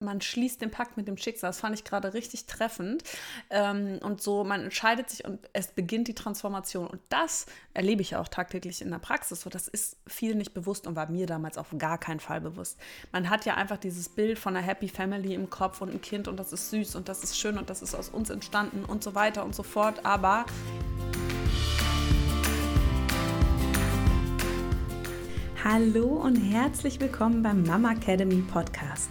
man schließt den Pakt mit dem Schicksal. Das fand ich gerade richtig treffend. Ähm, und so, man entscheidet sich und es beginnt die Transformation. Und das erlebe ich auch tagtäglich in der Praxis. So, das ist viel nicht bewusst und war mir damals auf gar keinen Fall bewusst. Man hat ja einfach dieses Bild von einer Happy Family im Kopf und ein Kind und das ist süß und das ist schön und das ist aus uns entstanden und so weiter und so fort. Aber Hallo und herzlich willkommen beim Mama Academy Podcast,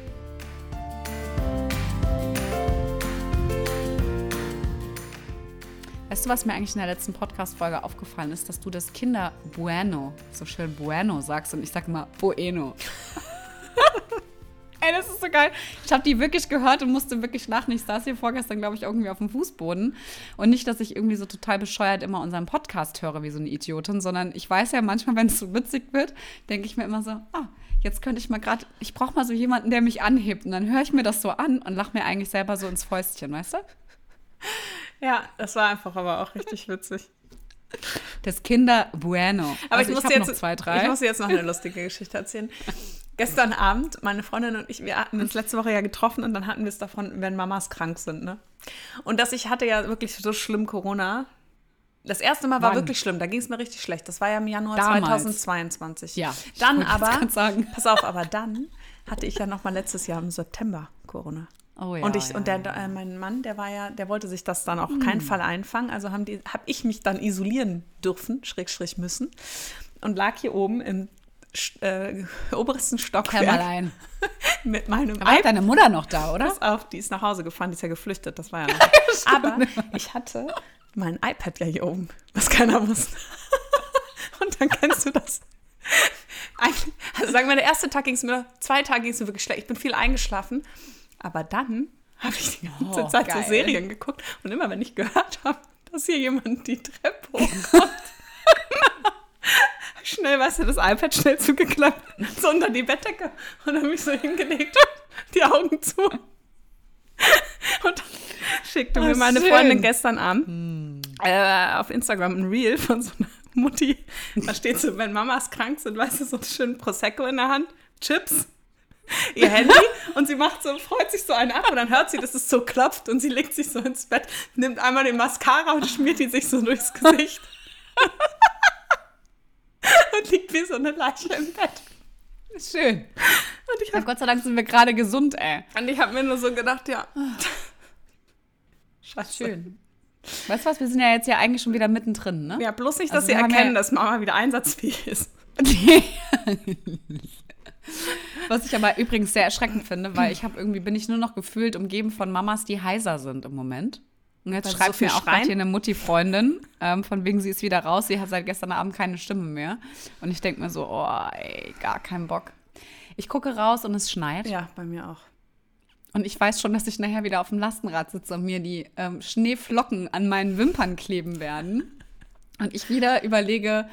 Weißt du, was mir eigentlich in der letzten Podcast-Folge aufgefallen ist, dass du das Kinder Bueno so schön Bueno sagst und ich sage immer Bueno. Ey, das ist so geil. Ich habe die wirklich gehört und musste wirklich lachen. Ich saß hier vorgestern, glaube ich, irgendwie auf dem Fußboden. Und nicht, dass ich irgendwie so total bescheuert immer unseren Podcast höre wie so eine Idiotin, sondern ich weiß ja manchmal, wenn es so witzig wird, denke ich mir immer so, ah, jetzt könnte ich mal gerade, ich brauche mal so jemanden, der mich anhebt. Und dann höre ich mir das so an und lache mir eigentlich selber so ins Fäustchen, weißt du? Ja, das war einfach aber auch richtig witzig. Das Kinder Bueno. Aber also ich, muss ich jetzt, noch zwei, drei. Ich muss jetzt noch eine lustige Geschichte erzählen. Gestern Abend, meine Freundin und ich, wir hatten uns letzte Woche ja getroffen und dann hatten wir es davon, wenn Mamas krank sind, ne? Und dass ich hatte ja wirklich so schlimm Corona. Das erste Mal war Wann? wirklich schlimm, da ging es mir richtig schlecht. Das war ja im Januar Damals. 2022. Ja. Dann aber, sagen. pass auf, aber dann hatte ich ja noch mal letztes Jahr im September Corona. Oh ja, und ich ja, und der, äh, mein Mann, der war ja, der wollte sich das dann auf hm. keinen Fall einfangen. Also haben die, habe ich mich dann isolieren dürfen, Schrägstrich müssen, und lag hier oben im äh, obersten Stockwerk. Hör mal ein. mit meinem da war deine Mutter noch da, oder? Pass auf, die ist nach Hause gefahren, die ist ja geflüchtet, das war ja noch. Aber ich hatte mein iPad ja hier oben, was keiner wusste. und dann kennst du das. Also sagen wir, der erste Tag ging es mir, zwei Tage ging es mir wirklich schlecht. Ich bin viel eingeschlafen. Aber dann habe ich die ganze oh, Zeit geil. so Serien geguckt und immer wenn ich gehört habe, dass hier jemand die Treppe hochkommt, schnell, weißt du, das iPad schnell zugeklappt, so unter die Bettdecke und dann mich so hingelegt und die Augen zu. Und dann schickte oh, mir meine schön. Freundin gestern Abend hm. äh, auf Instagram ein Reel von so einer Mutti. Da steht so, wenn Mamas krank sind, weißt du, so einen schönen Prosecco in der Hand, Chips ihr Handy und sie macht so, freut sich so einen ab und dann hört sie, dass es so klopft und sie legt sich so ins Bett, nimmt einmal den Mascara und schmiert die sich so durchs Gesicht. und liegt wie so eine Leiche im Bett. Schön. Und ich hab, ja, Gott sei Dank sind wir gerade gesund, ey. Und ich habe mir nur so gedacht, ja. Scheiße. Schön. Weißt du was, wir sind ja jetzt ja eigentlich schon wieder mittendrin, ne? Ja, bloß nicht, dass also sie erkennen, ja dass Mama wieder einsatzfähig ist. Was ich aber übrigens sehr erschreckend finde, weil ich habe irgendwie bin ich nur noch gefühlt umgeben von Mamas, die heiser sind im Moment. Und jetzt schreibt so mir auch gerade hier eine Mutti-Freundin, ähm, von wegen sie ist wieder raus, sie hat seit gestern Abend keine Stimme mehr. Und ich denke mir so, oh, ey, gar keinen Bock. Ich gucke raus und es schneit. Ja, bei mir auch. Und ich weiß schon, dass ich nachher wieder auf dem Lastenrad sitze und mir die ähm, Schneeflocken an meinen Wimpern kleben werden. Und ich wieder überlege,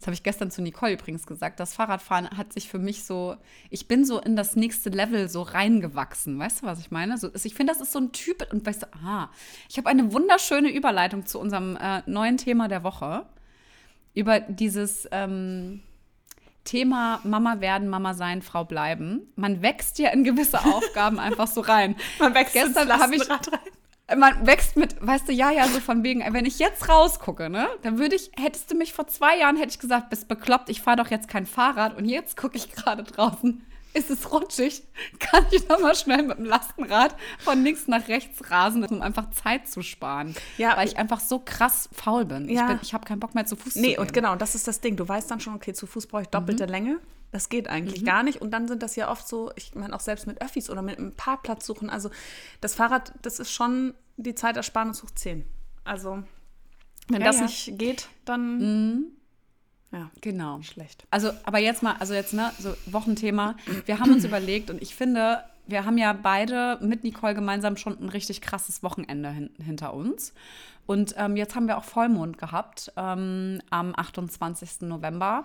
das habe ich gestern zu Nicole übrigens gesagt, das Fahrradfahren hat sich für mich so, ich bin so in das nächste Level so reingewachsen. Weißt du, was ich meine? So, ich finde, das ist so ein Typ, und weißt du, ah, ich habe eine wunderschöne Überleitung zu unserem äh, neuen Thema der Woche. Über dieses ähm, Thema Mama werden, Mama sein, Frau bleiben. Man wächst ja in gewisse Aufgaben einfach so rein. Man wächst Gestern habe ich rein man wächst mit, weißt du, ja, ja, so von wegen, wenn ich jetzt rausgucke, ne, dann würde ich, hättest du mich vor zwei Jahren, hätte ich gesagt, bist bekloppt, ich fahre doch jetzt kein Fahrrad und jetzt gucke ich gerade draußen, ist es rutschig, kann ich noch mal schnell mit dem Lastenrad von links nach rechts rasen, um einfach Zeit zu sparen. Ja. Weil ich einfach so krass faul bin. Ja. Ich, ich habe keinen Bock mehr zu Fuß nee, zu gehen. Nee, und genau, das ist das Ding. Du weißt dann schon, okay, zu Fuß brauche ich doppelte mhm. Länge. Das geht eigentlich mhm. gar nicht. Und dann sind das ja oft so, ich meine auch selbst mit Öffis oder mit einem Parkplatz suchen. Also das Fahrrad, das ist schon die Zeitersparnis hoch 10. Also wenn ja, das ja. nicht geht, dann mhm. ja, genau. Schlecht. Also, aber jetzt mal, also jetzt, ne, so Wochenthema. Wir haben uns überlegt und ich finde, wir haben ja beide mit Nicole gemeinsam schon ein richtig krasses Wochenende hin hinter uns. Und ähm, jetzt haben wir auch Vollmond gehabt ähm, am 28. November.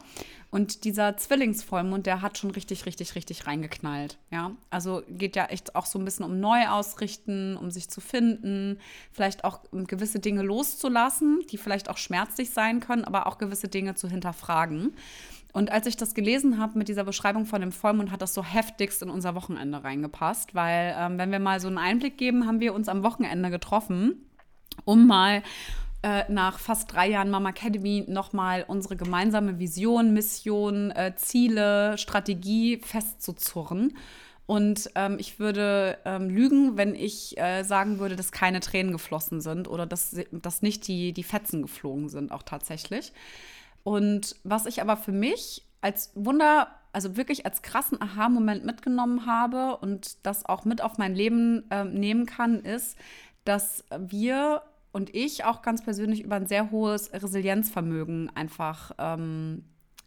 Und dieser Zwillingsvollmond, der hat schon richtig, richtig, richtig reingeknallt. Ja, also geht ja echt auch so ein bisschen um Neuausrichten, um sich zu finden, vielleicht auch gewisse Dinge loszulassen, die vielleicht auch schmerzlich sein können, aber auch gewisse Dinge zu hinterfragen. Und als ich das gelesen habe mit dieser Beschreibung von dem Vollmond, hat das so heftigst in unser Wochenende reingepasst, weil ähm, wenn wir mal so einen Einblick geben, haben wir uns am Wochenende getroffen um mal äh, nach fast drei Jahren Mama Academy nochmal unsere gemeinsame Vision, Mission, äh, Ziele, Strategie festzuzurren. Und ähm, ich würde ähm, lügen, wenn ich äh, sagen würde, dass keine Tränen geflossen sind oder dass, dass nicht die, die Fetzen geflogen sind, auch tatsächlich. Und was ich aber für mich als Wunder, also wirklich als krassen Aha-Moment mitgenommen habe und das auch mit auf mein Leben äh, nehmen kann, ist, dass wir und ich auch ganz persönlich über ein sehr hohes Resilienzvermögen einfach ähm,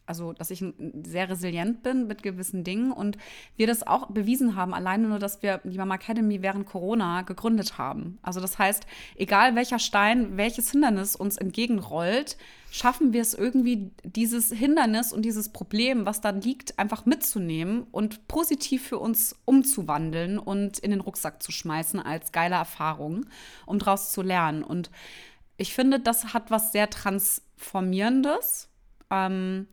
also dass ich sehr resilient bin mit gewissen Dingen und wir das auch bewiesen haben, alleine nur, dass wir die Mama Academy während Corona gegründet haben. Also das heißt, egal welcher Stein, welches Hindernis uns entgegenrollt, schaffen wir es irgendwie, dieses Hindernis und dieses Problem, was da liegt, einfach mitzunehmen und positiv für uns umzuwandeln und in den Rucksack zu schmeißen als geile Erfahrung, um daraus zu lernen. Und ich finde, das hat was sehr Transformierendes. Ähm,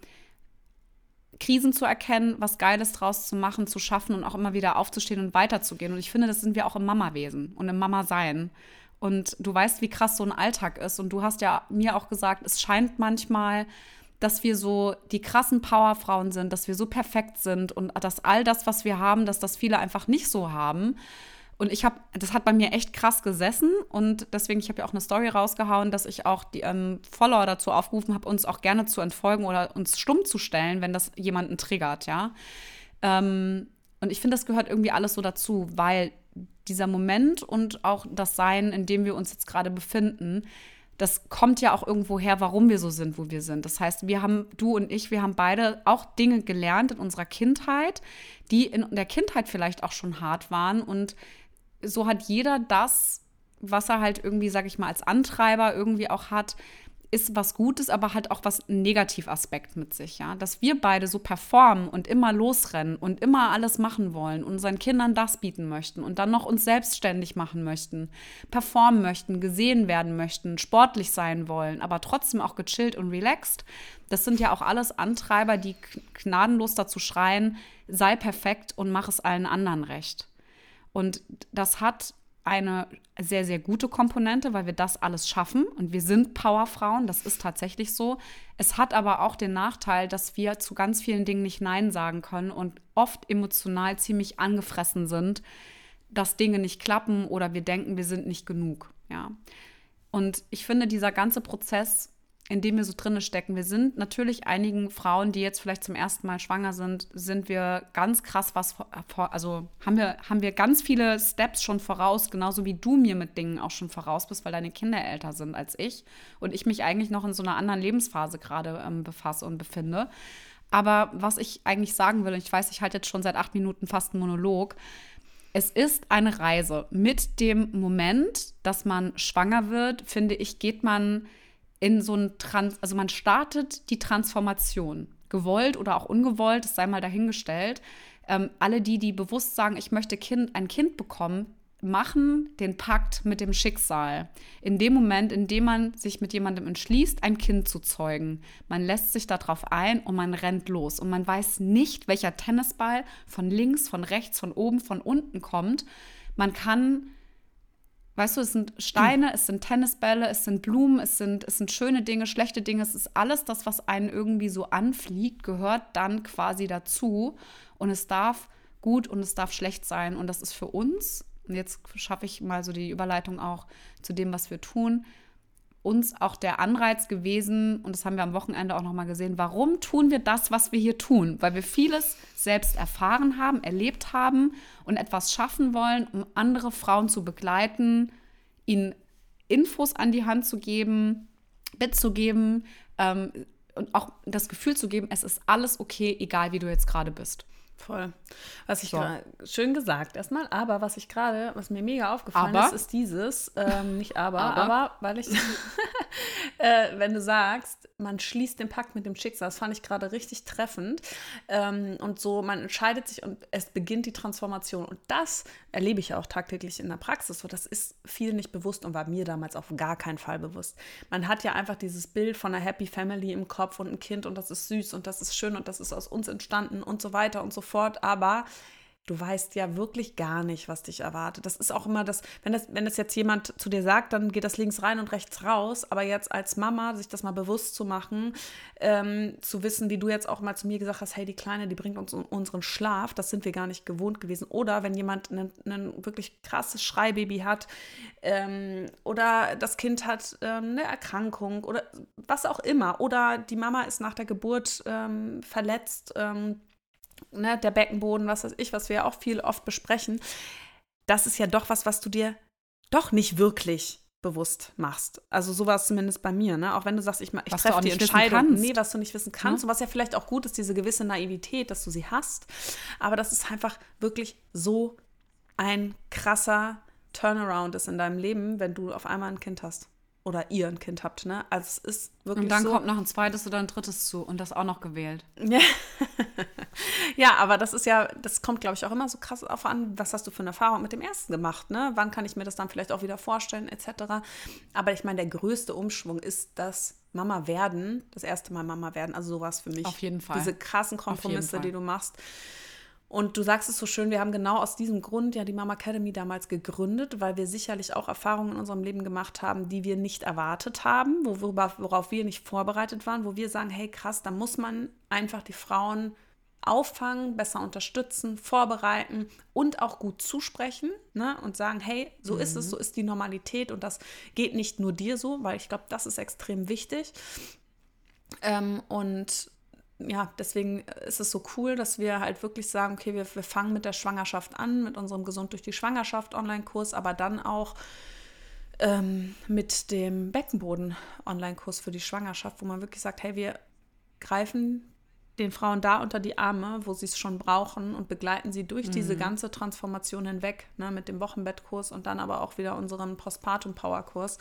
Krisen zu erkennen, was Geiles draus zu machen, zu schaffen und auch immer wieder aufzustehen und weiterzugehen. Und ich finde, das sind wir auch im Mama-Wesen und im Mama-Sein. Und du weißt, wie krass so ein Alltag ist. Und du hast ja mir auch gesagt, es scheint manchmal, dass wir so die krassen Powerfrauen sind, dass wir so perfekt sind und dass all das, was wir haben, dass das viele einfach nicht so haben. Und ich habe, das hat bei mir echt krass gesessen und deswegen, ich habe ja auch eine Story rausgehauen, dass ich auch die ähm, Follower dazu aufgerufen habe, uns auch gerne zu entfolgen oder uns stumm zu stellen, wenn das jemanden triggert, ja. Ähm, und ich finde, das gehört irgendwie alles so dazu, weil dieser Moment und auch das Sein, in dem wir uns jetzt gerade befinden, das kommt ja auch irgendwo her, warum wir so sind, wo wir sind. Das heißt, wir haben, du und ich, wir haben beide auch Dinge gelernt in unserer Kindheit, die in der Kindheit vielleicht auch schon hart waren und so hat jeder das, was er halt irgendwie, sag ich mal, als Antreiber irgendwie auch hat, ist was Gutes, aber halt auch was Negativaspekt mit sich, ja. Dass wir beide so performen und immer losrennen und immer alles machen wollen, unseren Kindern das bieten möchten und dann noch uns selbstständig machen möchten, performen möchten, gesehen werden möchten, sportlich sein wollen, aber trotzdem auch gechillt und relaxed. Das sind ja auch alles Antreiber, die gnadenlos dazu schreien, sei perfekt und mach es allen anderen recht. Und das hat eine sehr, sehr gute Komponente, weil wir das alles schaffen und wir sind Powerfrauen, das ist tatsächlich so. Es hat aber auch den Nachteil, dass wir zu ganz vielen Dingen nicht Nein sagen können und oft emotional ziemlich angefressen sind, dass Dinge nicht klappen oder wir denken, wir sind nicht genug. Ja. Und ich finde, dieser ganze Prozess in dem wir so drinne stecken. Wir sind natürlich einigen Frauen, die jetzt vielleicht zum ersten Mal schwanger sind, sind wir ganz krass was vor, also haben wir, haben wir ganz viele Steps schon voraus, genauso wie du mir mit Dingen auch schon voraus bist, weil deine Kinder älter sind als ich und ich mich eigentlich noch in so einer anderen Lebensphase gerade ähm, befasse und befinde. Aber was ich eigentlich sagen will, und ich weiß, ich halte jetzt schon seit acht Minuten fast einen Monolog, es ist eine Reise. Mit dem Moment, dass man schwanger wird, finde ich, geht man in so ein Trans, also man startet die Transformation, gewollt oder auch ungewollt, das sei mal dahingestellt. Ähm, alle die, die bewusst sagen, ich möchte kind, ein Kind bekommen, machen den Pakt mit dem Schicksal. In dem Moment, in dem man sich mit jemandem entschließt, ein Kind zu zeugen. Man lässt sich darauf ein und man rennt los. Und man weiß nicht, welcher Tennisball von links, von rechts, von oben, von unten kommt. Man kann Weißt du, es sind Steine, es sind Tennisbälle, es sind Blumen, es sind, es sind schöne Dinge, schlechte Dinge. Es ist alles das, was einen irgendwie so anfliegt, gehört dann quasi dazu. Und es darf gut und es darf schlecht sein. Und das ist für uns, und jetzt schaffe ich mal so die Überleitung auch zu dem, was wir tun, uns auch der Anreiz gewesen, und das haben wir am Wochenende auch nochmal gesehen, warum tun wir das, was wir hier tun? Weil wir vieles selbst erfahren haben, erlebt haben und etwas schaffen wollen, um andere Frauen zu begleiten, ihnen Infos an die Hand zu geben, mitzugeben ähm, und auch das Gefühl zu geben, es ist alles okay, egal wie du jetzt gerade bist. Voll. Was ich so. schön gesagt erstmal, aber was ich gerade, was mir mega aufgefallen aber? ist, ist dieses, ähm, nicht aber, aber, aber weil ich, äh, wenn du sagst, man schließt den Pakt mit dem Schicksal, das fand ich gerade richtig treffend. Ähm, und so, man entscheidet sich und es beginnt die Transformation. Und das erlebe ich auch tagtäglich in der Praxis. So, das ist viel nicht bewusst und war mir damals auf gar keinen Fall bewusst. Man hat ja einfach dieses Bild von einer Happy Family im Kopf und ein Kind und das ist süß und das ist schön und das ist aus uns entstanden und so weiter und so fort. Aber du weißt ja wirklich gar nicht, was dich erwartet. Das ist auch immer das, wenn das, wenn das jetzt jemand zu dir sagt, dann geht das links rein und rechts raus. Aber jetzt als Mama, sich das mal bewusst zu machen, ähm, zu wissen, wie du jetzt auch mal zu mir gesagt hast, hey, die Kleine, die bringt uns unseren Schlaf, das sind wir gar nicht gewohnt gewesen. Oder wenn jemand ein wirklich krasses Schreibaby hat ähm, oder das Kind hat ähm, eine Erkrankung oder was auch immer. Oder die Mama ist nach der Geburt ähm, verletzt ähm, ne, der Beckenboden, was weiß ich, was wir ja auch viel oft besprechen, das ist ja doch was, was du dir doch nicht wirklich bewusst machst. Also sowas zumindest bei mir, ne? Auch wenn du sagst, ich, ich treffe die Entscheidung. Nee, was du nicht wissen kannst. Ja. Und was ja vielleicht auch gut ist, diese gewisse Naivität, dass du sie hast. Aber das ist einfach wirklich so ein krasser Turnaround ist in deinem Leben, wenn du auf einmal ein Kind hast oder ihr ein Kind habt, ne? Also es ist wirklich Und dann so. kommt noch ein zweites oder ein drittes zu und das auch noch gewählt. Ja, ja aber das ist ja, das kommt, glaube ich, auch immer so krass auf an, was hast du für eine Erfahrung mit dem ersten gemacht, ne? Wann kann ich mir das dann vielleicht auch wieder vorstellen, etc. Aber ich meine, der größte Umschwung ist das Mama werden, das erste Mal Mama werden, also sowas für mich. Auf jeden Fall. Diese krassen Kompromisse, die du machst. Und du sagst es so schön, wir haben genau aus diesem Grund ja die Mama Academy damals gegründet, weil wir sicherlich auch Erfahrungen in unserem Leben gemacht haben, die wir nicht erwartet haben, worauf wir nicht vorbereitet waren, wo wir sagen, hey krass, da muss man einfach die Frauen auffangen, besser unterstützen, vorbereiten und auch gut zusprechen ne? und sagen, hey, so mhm. ist es, so ist die Normalität und das geht nicht nur dir so, weil ich glaube, das ist extrem wichtig. Ähm, und ja, deswegen ist es so cool, dass wir halt wirklich sagen, okay, wir, wir fangen mit der Schwangerschaft an, mit unserem Gesund durch die Schwangerschaft Online-Kurs, aber dann auch ähm, mit dem Beckenboden Online-Kurs für die Schwangerschaft, wo man wirklich sagt, hey, wir greifen den Frauen da unter die Arme, wo sie es schon brauchen und begleiten sie durch mhm. diese ganze Transformation hinweg, ne, mit dem Wochenbettkurs und dann aber auch wieder unseren Postpartum-Power-Kurs,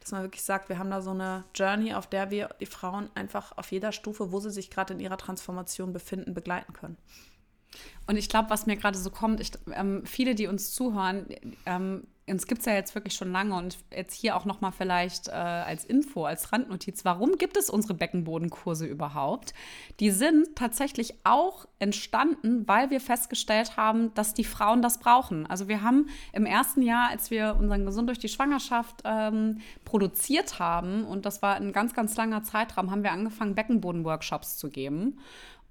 dass man wirklich sagt, wir haben da so eine Journey, auf der wir die Frauen einfach auf jeder Stufe, wo sie sich gerade in ihrer Transformation befinden, begleiten können. Und ich glaube, was mir gerade so kommt, ich, ähm, viele, die uns zuhören, ähm, uns gibt es ja jetzt wirklich schon lange und jetzt hier auch nochmal vielleicht äh, als Info, als Randnotiz, warum gibt es unsere Beckenbodenkurse überhaupt? Die sind tatsächlich auch entstanden, weil wir festgestellt haben, dass die Frauen das brauchen. Also wir haben im ersten Jahr, als wir unseren Gesund durch die Schwangerschaft ähm, produziert haben, und das war ein ganz, ganz langer Zeitraum, haben wir angefangen, Beckenboden-Workshops zu geben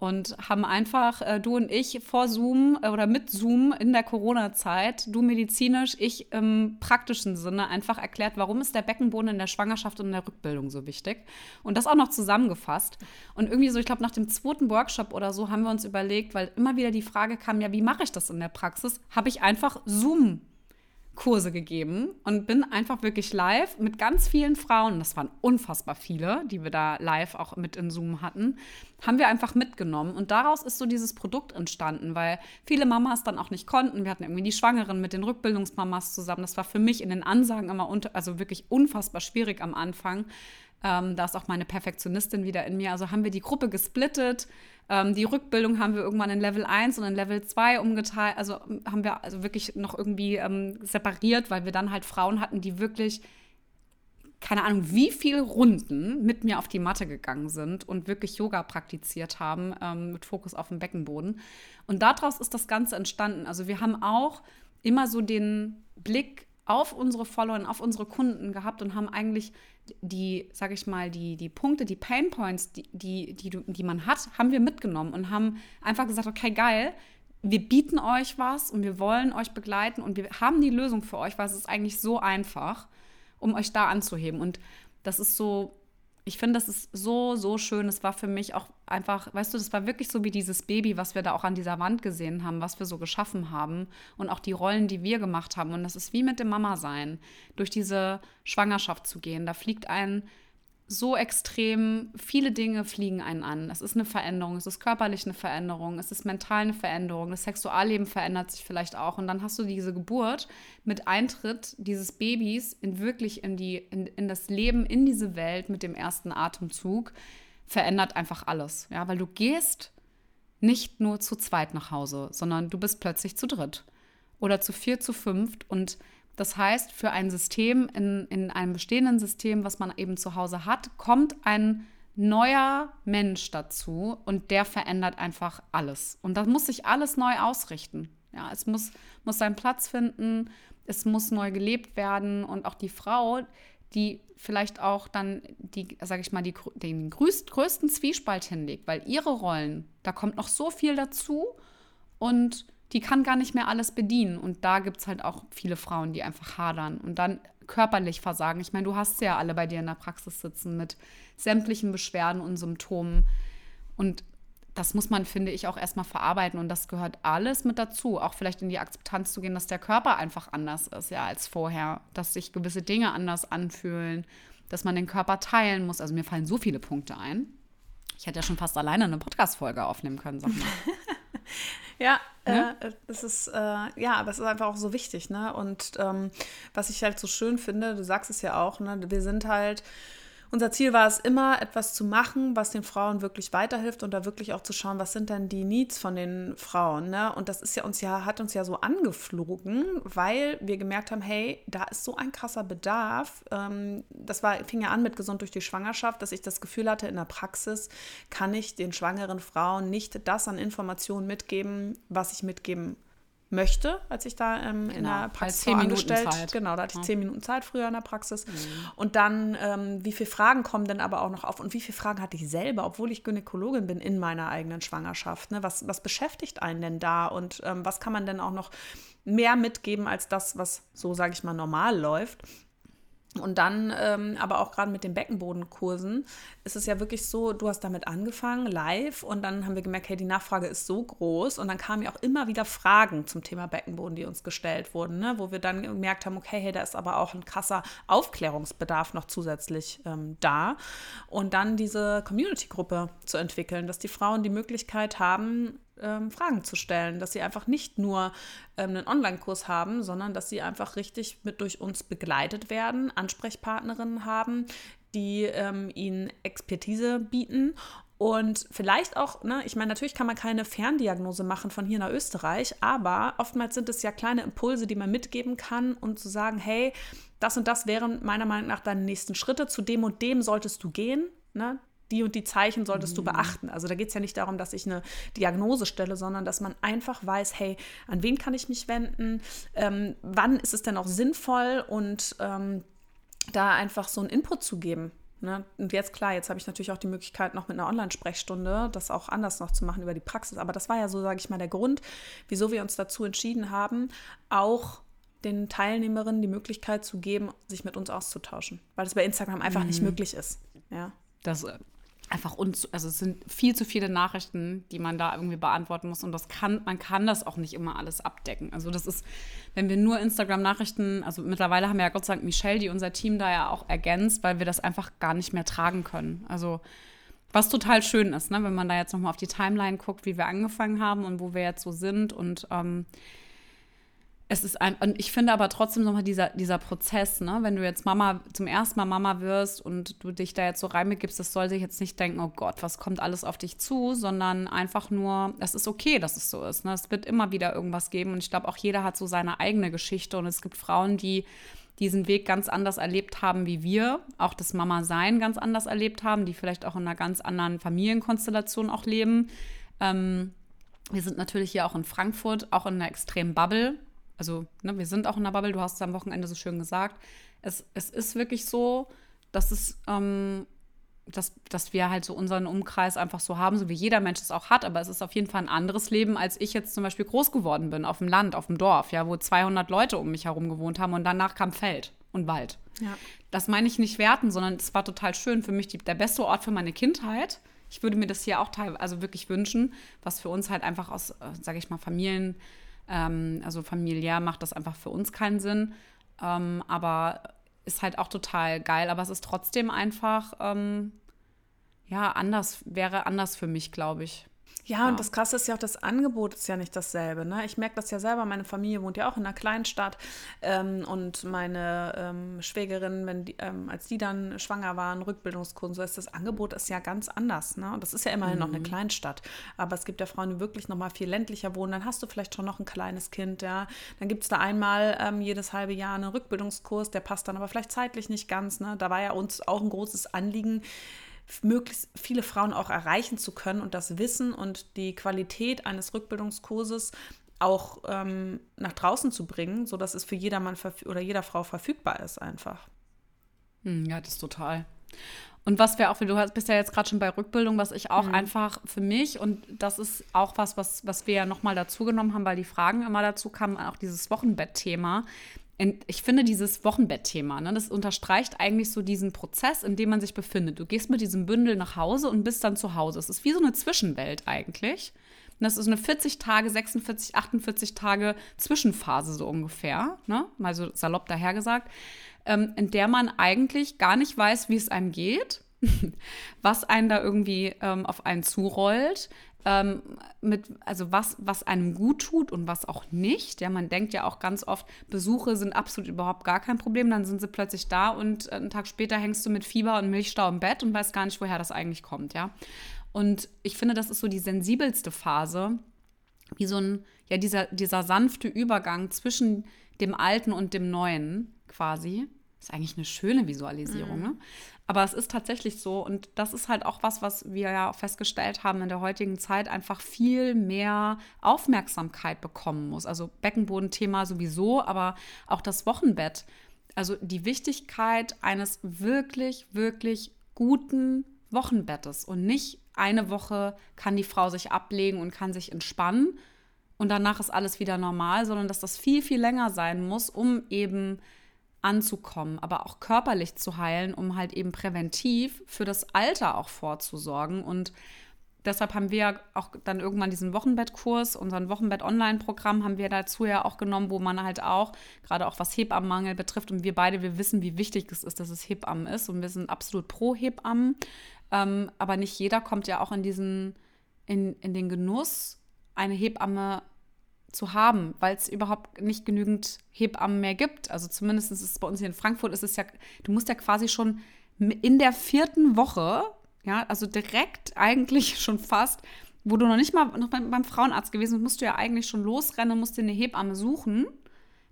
und haben einfach, äh, du und ich, vor Zoom äh, oder mit Zoom in der Corona-Zeit, du medizinisch, ich im praktischen Sinne, einfach erklärt, warum ist der Beckenboden in der Schwangerschaft und in der Rückbildung so wichtig. Und das auch noch zusammengefasst. Und irgendwie so, ich glaube, nach dem zweiten Workshop oder so haben wir uns überlegt, weil immer wieder die Frage kam, ja, wie mache ich das in der Praxis? Habe ich einfach Zoom Kurse gegeben und bin einfach wirklich live mit ganz vielen Frauen, das waren unfassbar viele, die wir da live auch mit in Zoom hatten, haben wir einfach mitgenommen. Und daraus ist so dieses Produkt entstanden, weil viele Mamas dann auch nicht konnten. Wir hatten irgendwie die Schwangeren mit den Rückbildungsmamas zusammen. Das war für mich in den Ansagen immer unter, also wirklich unfassbar schwierig am Anfang. Ähm, da ist auch meine Perfektionistin wieder in mir. Also haben wir die Gruppe gesplittet. Ähm, die Rückbildung haben wir irgendwann in Level 1 und in Level 2 umgeteilt. Also ähm, haben wir also wirklich noch irgendwie ähm, separiert, weil wir dann halt Frauen hatten, die wirklich keine Ahnung, wie viele Runden mit mir auf die Matte gegangen sind und wirklich Yoga praktiziert haben, ähm, mit Fokus auf dem Beckenboden. Und daraus ist das Ganze entstanden. Also wir haben auch immer so den Blick auf unsere Follower, auf unsere Kunden gehabt und haben eigentlich die, sag ich mal, die, die Punkte, die Pain Points, die, die, die, die man hat, haben wir mitgenommen und haben einfach gesagt, okay, geil, wir bieten euch was und wir wollen euch begleiten und wir haben die Lösung für euch, weil es ist eigentlich so einfach, um euch da anzuheben. Und das ist so ich finde, das ist so, so schön. Es war für mich auch einfach, weißt du, das war wirklich so wie dieses Baby, was wir da auch an dieser Wand gesehen haben, was wir so geschaffen haben und auch die Rollen, die wir gemacht haben. Und das ist wie mit dem Mama sein, durch diese Schwangerschaft zu gehen. Da fliegt ein so extrem, viele Dinge fliegen einen an. Es ist eine Veränderung, es ist körperlich eine Veränderung, es ist mental eine Veränderung, das Sexualleben verändert sich vielleicht auch. Und dann hast du diese Geburt mit Eintritt dieses Babys in wirklich in, die, in, in das Leben, in diese Welt mit dem ersten Atemzug, verändert einfach alles. Ja, weil du gehst nicht nur zu zweit nach Hause, sondern du bist plötzlich zu dritt oder zu vier, zu fünft und das heißt, für ein System, in, in einem bestehenden System, was man eben zu Hause hat, kommt ein neuer Mensch dazu und der verändert einfach alles. Und da muss sich alles neu ausrichten. Ja, es muss, muss seinen Platz finden, es muss neu gelebt werden und auch die Frau, die vielleicht auch dann die, sage ich mal, die, den größten Zwiespalt hinlegt, weil ihre Rollen, da kommt noch so viel dazu und die kann gar nicht mehr alles bedienen. Und da gibt es halt auch viele Frauen, die einfach hadern und dann körperlich versagen. Ich meine, du hast ja alle bei dir in der Praxis sitzen mit sämtlichen Beschwerden und Symptomen. Und das muss man, finde ich, auch erstmal verarbeiten. Und das gehört alles mit dazu. Auch vielleicht in die Akzeptanz zu gehen, dass der Körper einfach anders ist, ja, als vorher. Dass sich gewisse Dinge anders anfühlen, dass man den Körper teilen muss. Also mir fallen so viele Punkte ein. Ich hätte ja schon fast alleine eine Podcast-Folge aufnehmen können, sag mal. Ja, ne? äh, es ist, äh, ja, aber es ist einfach auch so wichtig, ne? Und ähm, was ich halt so schön finde, du sagst es ja auch, ne? Wir sind halt unser Ziel war es immer, etwas zu machen, was den Frauen wirklich weiterhilft und da wirklich auch zu schauen, was sind denn die Needs von den Frauen. Ne? Und das ist ja uns ja, hat uns ja so angeflogen, weil wir gemerkt haben, hey, da ist so ein krasser Bedarf. Ähm, das war, fing ja an mit gesund durch die Schwangerschaft, dass ich das Gefühl hatte, in der Praxis kann ich den schwangeren Frauen nicht das an Informationen mitgeben, was ich mitgeben kann möchte, als ich da ähm, genau. in der Praxis zehn angestellt. Minuten Zeit. Genau, da hatte ich zehn Minuten Zeit früher in der Praxis. Mhm. Und dann, ähm, wie viele Fragen kommen denn aber auch noch auf und wie viele Fragen hatte ich selber, obwohl ich Gynäkologin bin in meiner eigenen Schwangerschaft. Ne? Was, was beschäftigt einen denn da und ähm, was kann man denn auch noch mehr mitgeben als das, was so, sage ich mal, normal läuft? Und dann, ähm, aber auch gerade mit den Beckenbodenkursen, ist es ja wirklich so, du hast damit angefangen, live, und dann haben wir gemerkt, hey, die Nachfrage ist so groß. Und dann kamen ja auch immer wieder Fragen zum Thema Beckenboden, die uns gestellt wurden, ne? wo wir dann gemerkt haben, okay, hey, da ist aber auch ein krasser Aufklärungsbedarf noch zusätzlich ähm, da. Und dann diese Community-Gruppe zu entwickeln, dass die Frauen die Möglichkeit haben, ähm, Fragen zu stellen, dass sie einfach nicht nur ähm, einen Online-Kurs haben, sondern dass sie einfach richtig mit durch uns begleitet werden, Ansprechpartnerinnen haben, die ähm, ihnen Expertise bieten und vielleicht auch, ne, ich meine, natürlich kann man keine Ferndiagnose machen von hier nach Österreich, aber oftmals sind es ja kleine Impulse, die man mitgeben kann und zu sagen, hey, das und das wären meiner Meinung nach deine nächsten Schritte, zu dem und dem solltest du gehen. Ne? Die und die Zeichen solltest du mhm. beachten. Also da geht es ja nicht darum, dass ich eine Diagnose stelle, sondern dass man einfach weiß, hey, an wen kann ich mich wenden, ähm, wann ist es denn auch sinnvoll und ähm, da einfach so einen Input zu geben. Ne? Und jetzt klar, jetzt habe ich natürlich auch die Möglichkeit, noch mit einer Online-Sprechstunde das auch anders noch zu machen über die Praxis. Aber das war ja so, sage ich mal, der Grund, wieso wir uns dazu entschieden haben, auch den Teilnehmerinnen die Möglichkeit zu geben, sich mit uns auszutauschen, weil es bei Instagram einfach mhm. nicht möglich ist. Ja. Das einfach uns, also es sind viel zu viele Nachrichten, die man da irgendwie beantworten muss und das kann, man kann das auch nicht immer alles abdecken. Also das ist, wenn wir nur Instagram-Nachrichten, also mittlerweile haben wir ja Gott sei Dank Michelle, die unser Team da ja auch ergänzt, weil wir das einfach gar nicht mehr tragen können. Also was total schön ist, ne, wenn man da jetzt nochmal auf die Timeline guckt, wie wir angefangen haben und wo wir jetzt so sind und ähm, es ist ein, und ich finde aber trotzdem nochmal dieser, dieser Prozess, ne? wenn du jetzt Mama zum ersten Mal Mama wirst und du dich da jetzt so reinbegibst, das soll sich jetzt nicht denken, oh Gott, was kommt alles auf dich zu, sondern einfach nur, es ist okay, dass es so ist. Ne? Es wird immer wieder irgendwas geben und ich glaube, auch jeder hat so seine eigene Geschichte und es gibt Frauen, die diesen Weg ganz anders erlebt haben wie wir, auch das Mama-Sein ganz anders erlebt haben, die vielleicht auch in einer ganz anderen Familienkonstellation auch leben. Ähm, wir sind natürlich hier auch in Frankfurt, auch in einer extremen Bubble also ne, wir sind auch in der Bubble, du hast es am Wochenende so schön gesagt. Es, es ist wirklich so, dass es, ähm, dass, dass wir halt so unseren Umkreis einfach so haben, so wie jeder Mensch es auch hat, aber es ist auf jeden Fall ein anderes Leben, als ich jetzt zum Beispiel groß geworden bin, auf dem Land, auf dem Dorf, ja, wo 200 Leute um mich herum gewohnt haben und danach kam Feld und Wald. Ja. Das meine ich nicht werten, sondern es war total schön für mich, die, der beste Ort für meine Kindheit. Ich würde mir das hier auch teilweise, also wirklich wünschen, was für uns halt einfach aus, äh, sage ich mal, Familien ähm, also familiär macht das einfach für uns keinen Sinn. Ähm, aber ist halt auch total geil, aber es ist trotzdem einfach, ähm, ja, anders, wäre anders für mich, glaube ich. Ja, und das Krasse ist ja auch, das Angebot ist ja nicht dasselbe. Ne? Ich merke das ja selber, meine Familie wohnt ja auch in einer Kleinstadt ähm, und meine ähm, Schwägerin, wenn die, ähm, als die dann schwanger waren, Rückbildungskurse, so ist das Angebot ist ja ganz anders. Ne? Und das ist ja immerhin mhm. noch eine mhm. Kleinstadt. Aber es gibt ja Frauen, die wirklich noch mal viel ländlicher wohnen. Dann hast du vielleicht schon noch ein kleines Kind, ja. Dann gibt es da einmal ähm, jedes halbe Jahr einen Rückbildungskurs, der passt dann aber vielleicht zeitlich nicht ganz. Ne? Da war ja uns auch ein großes Anliegen, möglichst viele Frauen auch erreichen zu können und das Wissen und die Qualität eines Rückbildungskurses auch ähm, nach draußen zu bringen, sodass es für jedermann oder jeder Frau verfügbar ist einfach. Hm, ja, das ist total. Und was wir auch, du bist ja jetzt gerade schon bei Rückbildung, was ich auch mhm. einfach für mich, und das ist auch was, was, was wir ja nochmal dazu genommen haben, weil die Fragen immer dazu kamen, auch dieses Wochenbettthema ich finde dieses Wochenbettthema, ne, das unterstreicht eigentlich so diesen Prozess, in dem man sich befindet. Du gehst mit diesem Bündel nach Hause und bist dann zu Hause. Es ist wie so eine Zwischenwelt eigentlich. Und das ist eine 40 Tage, 46, 48 Tage Zwischenphase so ungefähr, ne? mal so salopp dahergesagt, ähm, in der man eigentlich gar nicht weiß, wie es einem geht, was einen da irgendwie ähm, auf einen zurollt, ähm, mit, also was, was einem gut tut und was auch nicht. Ja, man denkt ja auch ganz oft, Besuche sind absolut überhaupt gar kein Problem. Dann sind sie plötzlich da und einen Tag später hängst du mit Fieber und Milchstau im Bett und weißt gar nicht, woher das eigentlich kommt, ja. Und ich finde, das ist so die sensibelste Phase, wie so ein, ja, dieser, dieser sanfte Übergang zwischen dem Alten und dem Neuen quasi. Ist eigentlich eine schöne Visualisierung, mhm. ne? Aber es ist tatsächlich so und das ist halt auch was, was wir ja festgestellt haben in der heutigen Zeit, einfach viel mehr Aufmerksamkeit bekommen muss. Also Beckenbodenthema sowieso, aber auch das Wochenbett. Also die Wichtigkeit eines wirklich, wirklich guten Wochenbettes und nicht eine Woche kann die Frau sich ablegen und kann sich entspannen und danach ist alles wieder normal, sondern dass das viel, viel länger sein muss, um eben anzukommen, aber auch körperlich zu heilen, um halt eben präventiv für das Alter auch vorzusorgen. Und deshalb haben wir auch dann irgendwann diesen Wochenbettkurs, unseren Wochenbett-Online-Programm haben wir dazu ja auch genommen, wo man halt auch, gerade auch was Hebammenmangel betrifft, und wir beide, wir wissen, wie wichtig es ist, dass es Hebammen ist und wir sind absolut pro Hebammen. Ähm, aber nicht jeder kommt ja auch in diesen, in, in den Genuss, eine Hebamme zu haben, weil es überhaupt nicht genügend Hebammen mehr gibt. Also zumindest ist es bei uns hier in Frankfurt, ist es ja, du musst ja quasi schon in der vierten Woche, ja, also direkt eigentlich schon fast, wo du noch nicht mal noch beim, Frauenarzt gewesen bist, musst du ja eigentlich schon losrennen, musst dir eine Hebamme suchen,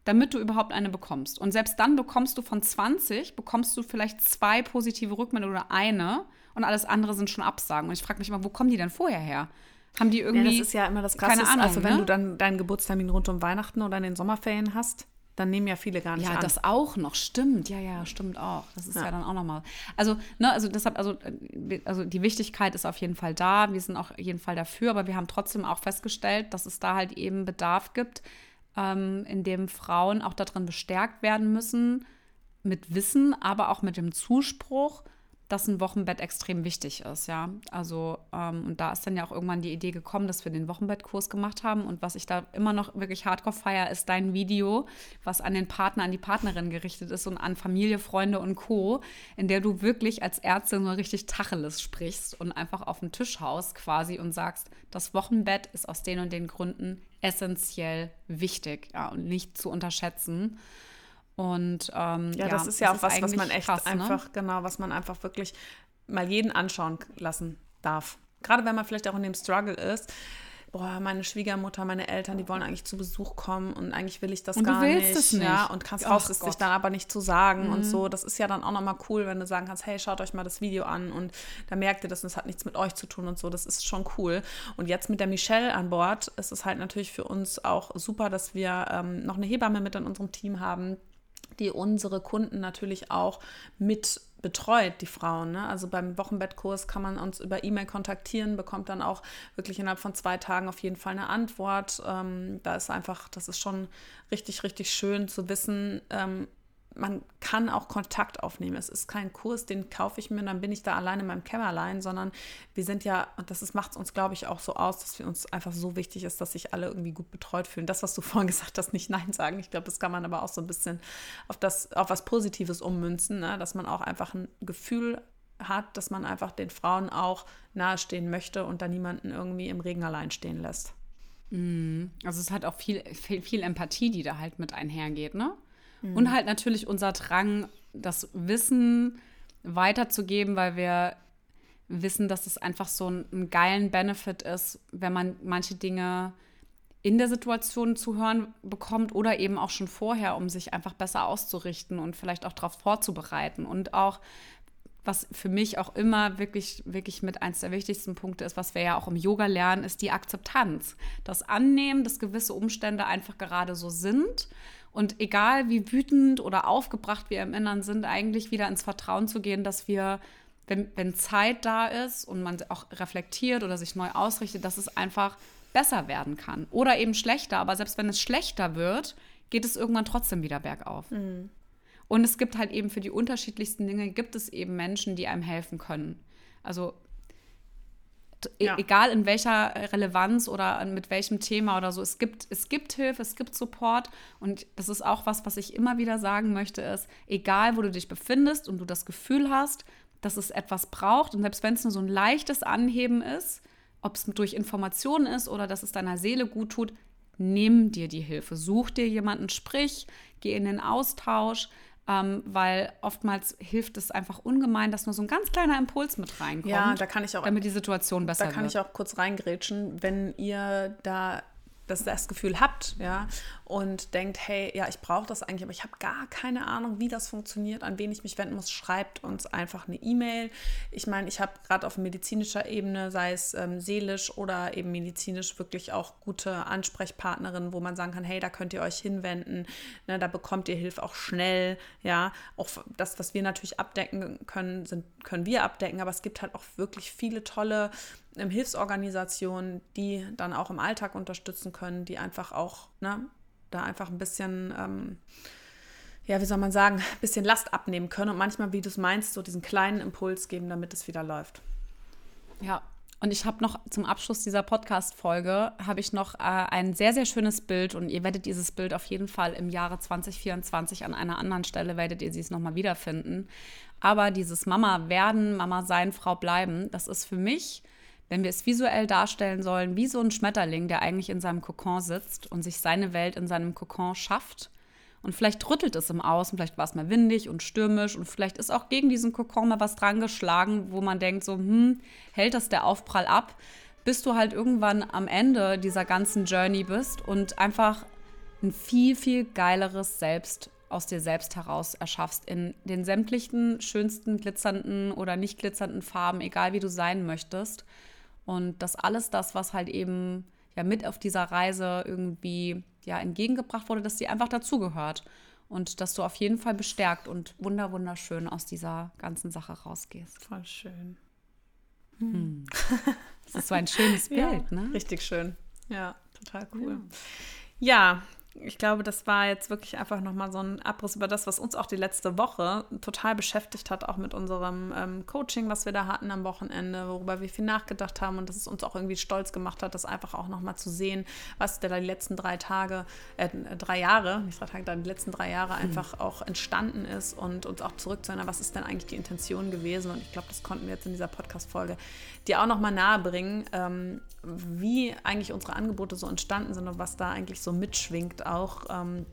damit du überhaupt eine bekommst. Und selbst dann bekommst du von 20, bekommst du vielleicht zwei positive Rückmeldungen oder eine und alles andere sind schon Absagen. Und ich frage mich immer, wo kommen die denn vorher her? Haben die irgendwie. Ja, das ist ja immer das Krasse. Keine Ahnung, also, wenn ne? du dann deinen Geburtstermin rund um Weihnachten oder in den Sommerferien hast, dann nehmen ja viele gar nicht ja, an. Ja, das auch noch, stimmt. Ja, ja, stimmt auch. Das ist ja, ja dann auch nochmal. Also, ne, also deshalb, also, äh, also die Wichtigkeit ist auf jeden Fall da. Wir sind auch auf jeden Fall dafür, aber wir haben trotzdem auch festgestellt, dass es da halt eben Bedarf gibt, ähm, in dem Frauen auch darin bestärkt werden müssen, mit Wissen, aber auch mit dem Zuspruch, dass ein Wochenbett extrem wichtig ist, ja. Also, ähm, und da ist dann ja auch irgendwann die Idee gekommen, dass wir den Wochenbettkurs gemacht haben. Und was ich da immer noch wirklich hardcore feier, ist dein Video, was an den Partner, an die Partnerin gerichtet ist und an Familie, Freunde und Co., in der du wirklich als Ärztin so richtig Tacheles sprichst und einfach auf den Tisch haust quasi und sagst, das Wochenbett ist aus den und den Gründen essentiell wichtig ja, und nicht zu unterschätzen. Und ähm, ja, das ist ja auch was, was man echt krass, ne? einfach, ne? genau, was man einfach wirklich mal jeden anschauen lassen darf. Gerade wenn man vielleicht auch in dem Struggle ist. Boah, meine Schwiegermutter, meine Eltern, die wollen eigentlich zu Besuch kommen und eigentlich will ich das und gar nicht. Es nicht. Ja, und kannst raus, es sich dann aber nicht zu sagen mhm. und so. Das ist ja dann auch nochmal cool, wenn du sagen kannst, hey, schaut euch mal das Video an und da merkt ihr das und es hat nichts mit euch zu tun und so. Das ist schon cool. Und jetzt mit der Michelle an Bord ist es halt natürlich für uns auch super, dass wir ähm, noch eine Hebamme mit in unserem Team haben, die unsere Kunden natürlich auch mit betreut, die Frauen. Ne? Also beim Wochenbettkurs kann man uns über E-Mail kontaktieren, bekommt dann auch wirklich innerhalb von zwei Tagen auf jeden Fall eine Antwort. Ähm, da ist einfach, das ist schon richtig, richtig schön zu wissen, ähm, man kann auch Kontakt aufnehmen. Es ist kein Kurs, den kaufe ich mir dann bin ich da alleine in meinem Kämmerlein, sondern wir sind ja, und das macht es uns, glaube ich, auch so aus, dass wir uns einfach so wichtig ist, dass sich alle irgendwie gut betreut fühlen. Das, was du vorhin gesagt hast, nicht Nein sagen. Ich glaube, das kann man aber auch so ein bisschen auf das, auf was Positives ummünzen, ne? dass man auch einfach ein Gefühl hat, dass man einfach den Frauen auch nahestehen möchte und da niemanden irgendwie im Regen allein stehen lässt. Mhm. Also es hat auch viel, viel, viel Empathie, die da halt mit einhergeht, ne? Mhm. Und halt natürlich unser Drang, das Wissen weiterzugeben, weil wir wissen, dass es einfach so einen geilen Benefit ist, wenn man manche Dinge in der Situation zu hören bekommt oder eben auch schon vorher, um sich einfach besser auszurichten und vielleicht auch darauf vorzubereiten. Und auch, was für mich auch immer wirklich, wirklich mit eins der wichtigsten Punkte ist, was wir ja auch im Yoga lernen, ist die Akzeptanz. Das Annehmen, dass gewisse Umstände einfach gerade so sind und egal wie wütend oder aufgebracht wir im Innern sind, eigentlich wieder ins Vertrauen zu gehen, dass wir, wenn, wenn Zeit da ist und man auch reflektiert oder sich neu ausrichtet, dass es einfach besser werden kann. Oder eben schlechter. Aber selbst wenn es schlechter wird, geht es irgendwann trotzdem wieder bergauf. Mhm. Und es gibt halt eben für die unterschiedlichsten Dinge, gibt es eben Menschen, die einem helfen können. Also ja. egal in welcher Relevanz oder mit welchem Thema oder so. Es gibt, es gibt Hilfe, es gibt Support und das ist auch was, was ich immer wieder sagen möchte, ist, egal wo du dich befindest und du das Gefühl hast, dass es etwas braucht und selbst wenn es nur so ein leichtes Anheben ist, ob es durch Informationen ist oder dass es deiner Seele gut tut, nimm dir die Hilfe, such dir jemanden, sprich, geh in den Austausch, ähm, weil oftmals hilft es einfach ungemein, dass nur so ein ganz kleiner Impuls mit reinkommt. Ja, da kann ich auch. Damit die Situation besser wird. Da kann wird. ich auch kurz reingrätschen, wenn ihr da das, das Gefühl habt, ja, und denkt, hey, ja, ich brauche das eigentlich, aber ich habe gar keine Ahnung, wie das funktioniert, an wen ich mich wenden muss, schreibt uns einfach eine E-Mail. Ich meine, ich habe gerade auf medizinischer Ebene, sei es ähm, seelisch oder eben medizinisch, wirklich auch gute Ansprechpartnerinnen, wo man sagen kann, hey, da könnt ihr euch hinwenden, ne, da bekommt ihr Hilfe auch schnell, ja. Auch das, was wir natürlich abdecken können, sind, können wir abdecken, aber es gibt halt auch wirklich viele tolle ähm, Hilfsorganisationen, die dann auch im Alltag unterstützen können, die einfach auch, ne, da einfach ein bisschen, ähm, ja, wie soll man sagen, ein bisschen Last abnehmen können und manchmal, wie du es meinst, so diesen kleinen Impuls geben, damit es wieder läuft. Ja, und ich habe noch zum Abschluss dieser Podcast-Folge habe ich noch äh, ein sehr, sehr schönes Bild und ihr werdet dieses Bild auf jeden Fall im Jahre 2024 an einer anderen Stelle werdet ihr es nochmal wiederfinden. Aber dieses Mama werden, Mama sein, Frau bleiben, das ist für mich wenn wir es visuell darstellen sollen, wie so ein Schmetterling, der eigentlich in seinem Kokon sitzt und sich seine Welt in seinem Kokon schafft. Und vielleicht rüttelt es im Außen, vielleicht war es mal windig und stürmisch und vielleicht ist auch gegen diesen Kokon mal was dran geschlagen, wo man denkt, so, hm, hält das der Aufprall ab, bis du halt irgendwann am Ende dieser ganzen Journey bist und einfach ein viel, viel geileres Selbst aus dir selbst heraus erschaffst, in den sämtlichen schönsten, glitzernden oder nicht glitzernden Farben, egal wie du sein möchtest. Und dass alles das, was halt eben ja mit auf dieser Reise irgendwie ja entgegengebracht wurde, dass sie einfach dazugehört. Und dass du auf jeden Fall bestärkt und wunder wunderschön aus dieser ganzen Sache rausgehst. Voll schön. Hm. Das ist so ein schönes Bild, ja, ne? Richtig schön. Ja, total cool. Ja, ja ich glaube, das war jetzt wirklich einfach nochmal so ein Abriss über das, was uns auch die letzte Woche total beschäftigt hat, auch mit unserem ähm, Coaching, was wir da hatten am Wochenende, worüber wir viel nachgedacht haben und dass es uns auch irgendwie stolz gemacht hat, das einfach auch nochmal zu sehen, was da die letzten drei Tage, äh, drei Jahre, nicht drei Tage, da die letzten drei Jahre mhm. einfach auch entstanden ist und uns auch zurückzuhören, was ist denn eigentlich die Intention gewesen und ich glaube, das konnten wir jetzt in dieser Podcast-Folge dir auch nochmal nahe bringen, ähm, wie eigentlich unsere Angebote so entstanden sind und was da eigentlich so mitschwingt auch. Ähm,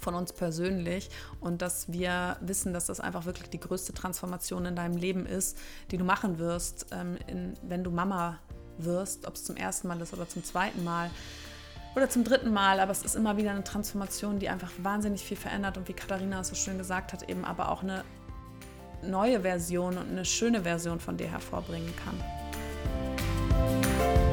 von uns persönlich und dass wir wissen, dass das einfach wirklich die größte Transformation in deinem Leben ist, die du machen wirst, ähm, in, wenn du Mama wirst, ob es zum ersten Mal ist oder zum zweiten Mal oder zum dritten Mal, aber es ist immer wieder eine Transformation, die einfach wahnsinnig viel verändert und wie Katharina es so schön gesagt hat, eben aber auch eine neue Version und eine schöne Version von dir hervorbringen kann.